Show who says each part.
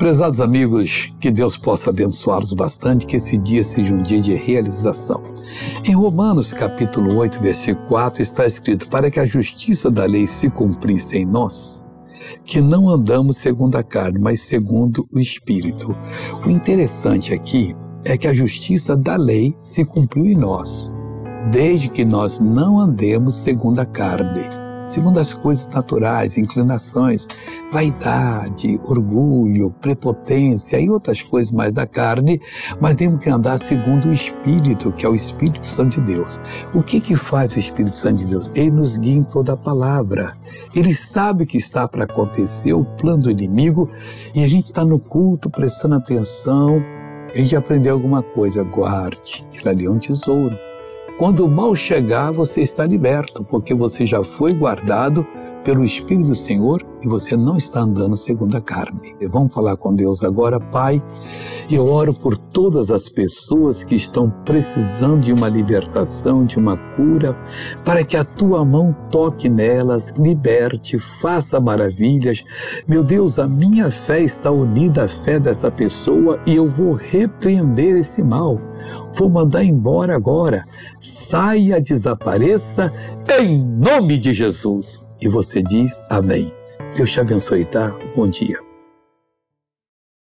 Speaker 1: Prezados amigos, que Deus possa abençoá-los bastante, que esse dia seja um dia de realização. Em Romanos capítulo 8, versículo 4 está escrito: Para que a justiça da lei se cumprisse em nós, que não andamos segundo a carne, mas segundo o Espírito. O interessante aqui é que a justiça da lei se cumpriu em nós, desde que nós não andemos segundo a carne segundo as coisas naturais, inclinações, vaidade, orgulho, prepotência e outras coisas mais da carne, mas temos que andar segundo o Espírito, que é o Espírito Santo de Deus. O que que faz o Espírito Santo de Deus? Ele nos guia em toda a palavra. Ele sabe o que está para acontecer, o plano do inimigo, e a gente está no culto prestando atenção, a gente aprendeu alguma coisa, guarde, aquilo ali é um tesouro quando o mal chegar, você está liberto, porque você já foi guardado pelo Espírito do Senhor e você não está andando segundo a carne. Vamos falar com Deus agora, Pai. Eu oro por todas as pessoas que estão precisando de uma libertação, de uma cura, para que a tua mão toque nelas, liberte, faça maravilhas. Meu Deus, a minha fé está unida à fé dessa pessoa e eu vou repreender esse mal. Vou mandar embora agora. Saia, desapareça, em nome de Jesus. E você diz amém. Deus te abençoe, tá? Bom dia.